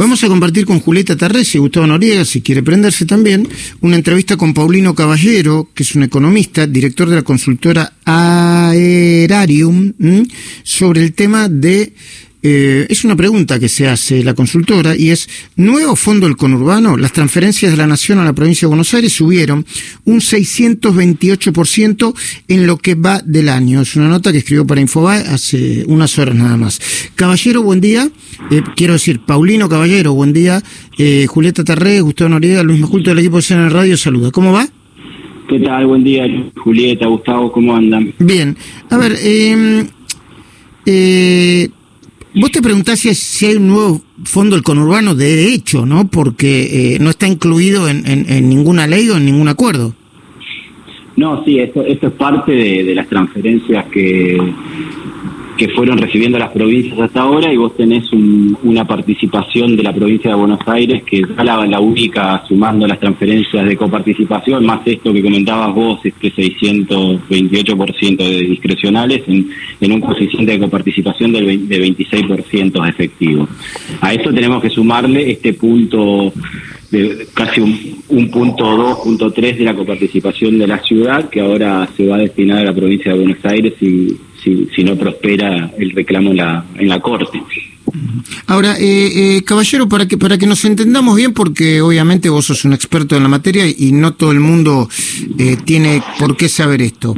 Vamos a compartir con Julieta Tarrés y Gustavo Noriega, si quiere prenderse también, una entrevista con Paulino Caballero, que es un economista, director de la consultora Aerarium, sobre el tema de eh, es una pregunta que se hace la consultora y es, nuevo fondo del conurbano, las transferencias de la Nación a la provincia de Buenos Aires subieron un 628% en lo que va del año. Es una nota que escribió para Infobae hace unas horas nada más. Caballero, buen día. Eh, quiero decir, Paulino Caballero, buen día. Eh, Julieta Tarré, Gustavo Noriega, Luis Maculto del equipo de Cena Radio, saluda. ¿Cómo va? ¿Qué tal? Buen día, Julieta, Gustavo, ¿cómo andan? Bien. A ver, eh, eh, Vos te preguntás si, hay un nuevo fondo del conurbano de hecho, ¿no? Porque eh, no está incluido en, ninguna ley o en ningún acuerdo. No, sí, esto, esto es parte de las transferencias que, que fueron recibiendo las provincias hasta ahora y vos tenés una participación de la provincia de Buenos Aires que es la, la única sumando las transferencias de coparticipación, más esto que comentabas vos, este 628% de discrecionales en, en, un coeficiente de coparticipación del de 26% efectivo. A esto tenemos que sumarle este punto de casi un, un punto dos, punto tres de la coparticipación de la ciudad, que ahora se va a destinar a la provincia de Buenos Aires y si, si no prospera el reclamo en la, en la Corte. Ahora, eh, eh, caballero, para que para que nos entendamos bien, porque obviamente vos sos un experto en la materia y no todo el mundo eh, tiene por qué saber esto.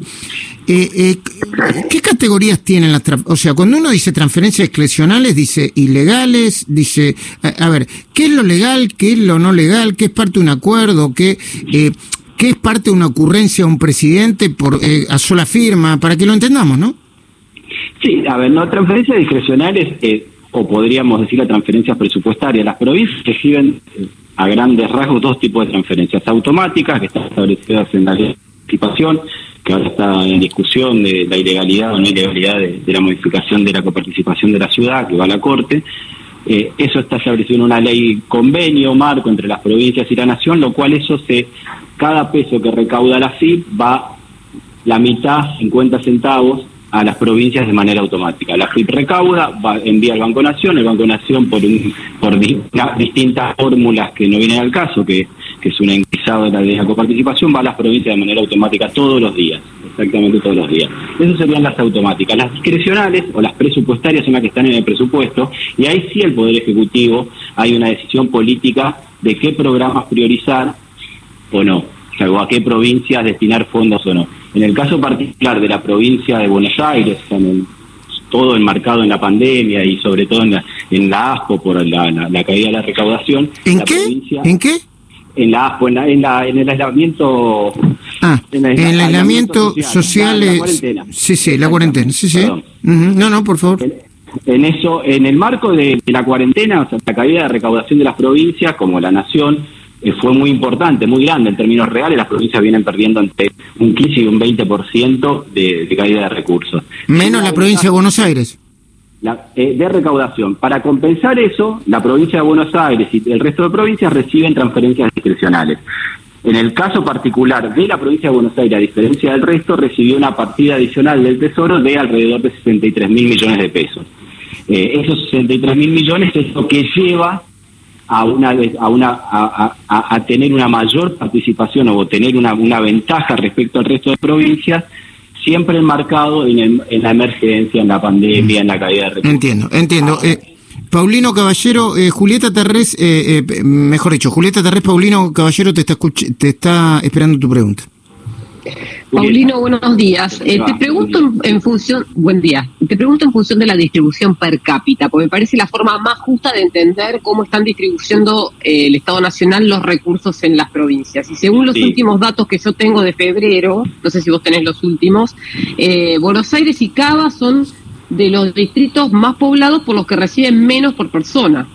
Eh, ¿Qué categorías tienen las O sea, cuando uno dice transferencias discrecionales, dice ilegales, dice, a, ver, ¿qué es lo legal, qué es lo no legal, qué es parte de un acuerdo, qué, qué es parte de una ocurrencia de un presidente por a sola firma, para que lo entendamos, ¿no? Sí, a ver, no, transferencias discrecionales, o podríamos decir las transferencias presupuestarias. Las provincias reciben eh, a grandes rasgos dos tipos de transferencias automáticas que están establecidas en la ley de participación, que ahora está en discusión de la ilegalidad o no ilegalidad de, la modificación de la coparticipación de la ciudad, que va a la Corte. Eh, eso está establecido en una ley convenio marco entre las provincias y la nación, lo cual eso se, cada peso que recauda la FIP va la mitad, 50 centavos, a las provincias de manera automática. La FIP recauda, va, envía al Banco Nación, el Banco Nación por, un, por distintas fórmulas que no vienen al caso, que, que es un enquisado de la coparticipación, va a las provincias de manera automática todos los días, exactamente todos los días. Esas serían las automáticas. Las discrecionales o las presupuestarias son las que están en el presupuesto, y ahí sí el Poder Ejecutivo hay una decisión política de qué programas priorizar o no, o a qué provincias destinar fondos o no. En el caso particular de la provincia de Buenos Aires, con todo enmarcado en la pandemia y sobre todo en la, en la ASPO por la, caída de la recaudación. ¿En qué? ¿En qué? En la ASPO, en, la, en, el aislamiento. Ah, en el, aislamiento, social. la, cuarentena. Sí, sí, la cuarentena. Sí, sí. No, no, por favor. En, eso, en el marco de, de la cuarentena, o sea, la caída de recaudación de las provincias, como la nación, eh, fue muy importante, muy grande en términos reales. Las provincias vienen perdiendo entre un 15 y un 20% de, de caída de recursos. Menos la provincia de Buenos Aires. Eh, de recaudación. Para compensar eso, la provincia de Buenos Aires y el resto de provincias reciben transferencias discrecionales. En el caso particular de la provincia de Buenos Aires, a diferencia del resto, recibió una partida adicional del Tesoro de alrededor de 63 mil millones de pesos. Eh, esos 63 mil millones es lo que lleva a una a una a, tener una mayor participación o tener una, una ventaja respecto al resto de provincias siempre enmarcado en, en la emergencia, en la pandemia, en la caída de recursos. Entiendo, entiendo. Eh, Paulino Caballero, eh, Julieta Terrés, eh, mejor dicho, Julieta Terrés, Paulino Caballero te está, te está esperando tu pregunta. Paulino, buenos días. Eh, te pregunto en, función, buen día. Te pregunto en función de la distribución per cápita, porque me parece la forma más justa de entender cómo están distribuyendo eh, el Estado Nacional los recursos en las provincias. Y según los últimos datos que yo tengo de febrero, no sé si vos tenés los últimos, eh, Buenos Aires y Cava son de los distritos más poblados por los que reciben menos por persona.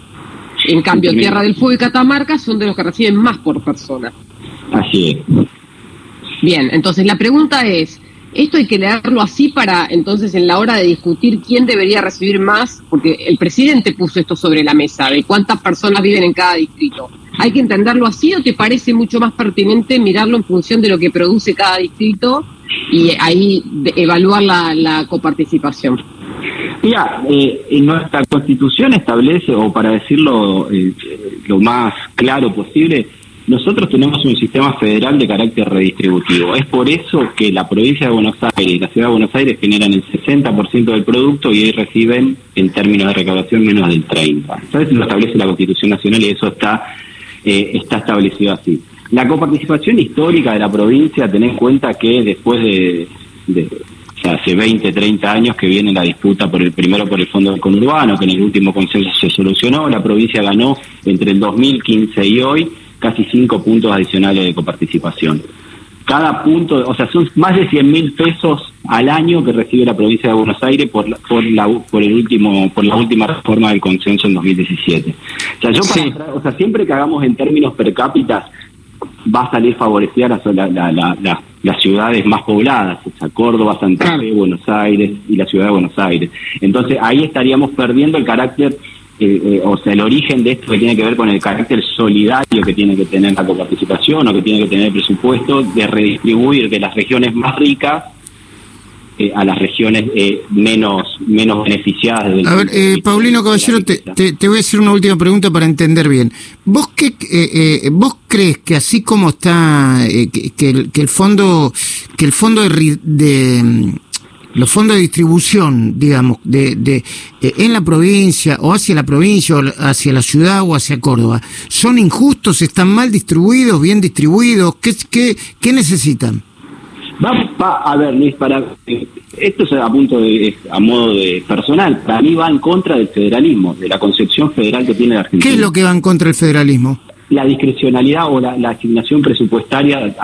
En cambio, Tierra del Fuego y Catamarca son de los que reciben más por persona. Así es. Bien, entonces la pregunta es, ¿esto hay que leerlo así para entonces en la hora de discutir quién debería recibir más? Porque el presidente puso esto sobre la mesa, de cuántas personas viven en cada distrito. ¿Hay que entenderlo así o te parece mucho más pertinente mirarlo en función de lo que produce cada distrito y ahí evaluar la, coparticipación? Mira, eh, nuestra constitución establece, o para decirlo eh, lo más claro posible, nosotros tenemos un sistema federal de carácter redistributivo. Es por eso que la provincia de Buenos Aires y la ciudad de Buenos Aires generan el 60% del producto y hoy reciben, en términos de recaudación, menos del 30%. ¿Sabes? Lo establece la Constitución Nacional y eso está, eh, está establecido así. La coparticipación histórica de la provincia, ten en cuenta que después de, hace 20, 30 años que viene la disputa por el primero por el fondo del conurbano, que en el último consenso se solucionó, la provincia ganó entre el 2015 y hoy casi 5 puntos adicionales de coparticipación. Cada punto, o sea, son más de 100 mil pesos al año que recibe la provincia de Buenos Aires por la, por la, por el último, por la última reforma del consenso en 2017. O sea, yo para, o sea, siempre que hagamos en términos per cápita, va a salir favorecida la, las ciudades más pobladas, o sea, Córdoba, Santa Fe, Buenos Aires y la ciudad de Buenos Aires. Entonces ahí estaríamos perdiendo el carácter, eh, eh, o sea, el origen de esto que tiene que ver con el carácter solidario que tiene que tener la coparticipación o que tiene que tener el presupuesto de redistribuir de las regiones más ricas eh, a las regiones eh, menos menos beneficiadas. a ver, eh, Paulino Caballero, te, te, voy a hacer una última pregunta para entender bien. ¿Vos qué, vos crees que así como está que, el, que, el, fondo que el fondo de, de los fondos de distribución, digamos, de, de, en la provincia o hacia la provincia o hacia la ciudad o hacia Córdoba, son injustos, están mal distribuidos, bien distribuidos, ¿qué, qué, qué necesitan? Va, a ver, Luis, para esto es a punto de, a modo de personal, para mí va en contra del federalismo, de la concepción federal que tiene la Argentina. ¿Qué es lo que va en contra del federalismo? La discrecionalidad o la, asignación presupuestaria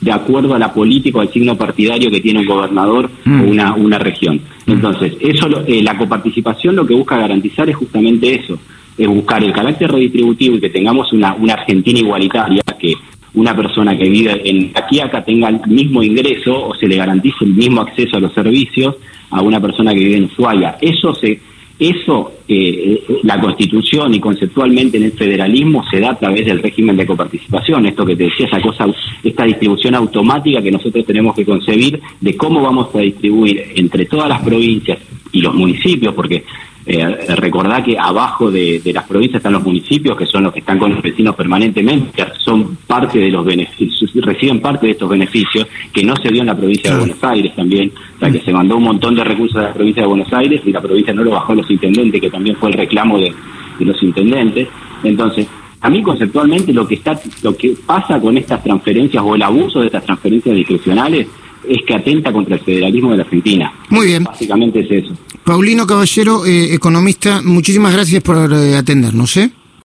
de acuerdo a la política o al signo partidario que tiene un gobernador mm. o una, una región. Mm. Entonces, eso eh, la coparticipación lo que busca garantizar es justamente eso, es buscar el carácter redistributivo y que tengamos una, una Argentina igualitaria que una persona que vive en acá tenga el mismo ingreso o se le garantice el mismo acceso a los servicios a una persona que vive en Ushuaia. Eso se eso, eh, la constitución y conceptualmente en el federalismo se da a través del régimen de coparticipación, esto que te decía, esa cosa, esta distribución automática que nosotros tenemos que concebir de cómo vamos a distribuir entre todas las provincias y los municipios, porque eh, recordar que abajo de, las provincias están los municipios, que son los que están con los vecinos permanentemente, que son parte de los beneficios, reciben parte de estos beneficios, que no se dio en la provincia de Buenos Aires también, o sea, que se mandó un montón de recursos a la provincia de Buenos Aires y la provincia no lo bajó a los intendentes, que también fue el reclamo de, los intendentes. Entonces, a mí conceptualmente lo que está, lo que pasa con estas transferencias o el abuso de estas transferencias discrecionales es que atenta contra el federalismo de la Argentina. Muy bien. Básicamente es eso. Paulino Caballero, eh, economista, muchísimas gracias por eh, atendernos. ¿eh?